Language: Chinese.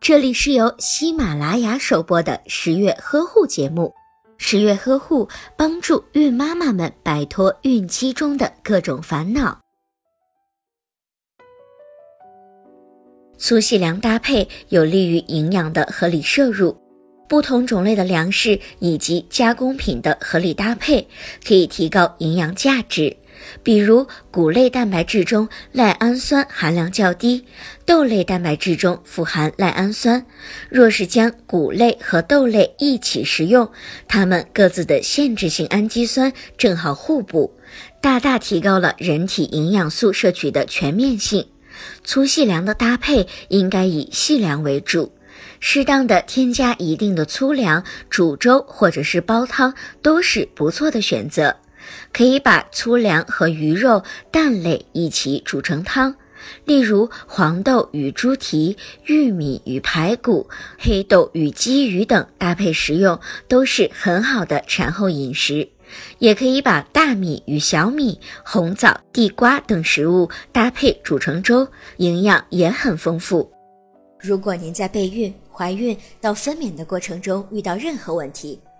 这里是由喜马拉雅首播的十月呵护节目。十月呵护帮助孕妈妈们摆脱孕期中的各种烦恼。粗细粮搭配有利于营养的合理摄入，不同种类的粮食以及加工品的合理搭配可以提高营养价值。比如谷类蛋白质中赖氨酸含量较低，豆类蛋白质中富含赖氨酸。若是将谷类和豆类一起食用，它们各自的限制性氨基酸正好互补，大大提高了人体营养素摄取的全面性。粗细粮的搭配应该以细粮为主，适当的添加一定的粗粮，煮粥或者是煲汤都是不错的选择。可以把粗粮和鱼肉、蛋类一起煮成汤，例如黄豆与猪蹄、玉米与排骨、黑豆与鲫鱼等搭配食用，都是很好的产后饮食。也可以把大米与小米、红枣、地瓜等食物搭配煮成粥，营养也很丰富。如果您在备孕、怀孕到分娩的过程中遇到任何问题，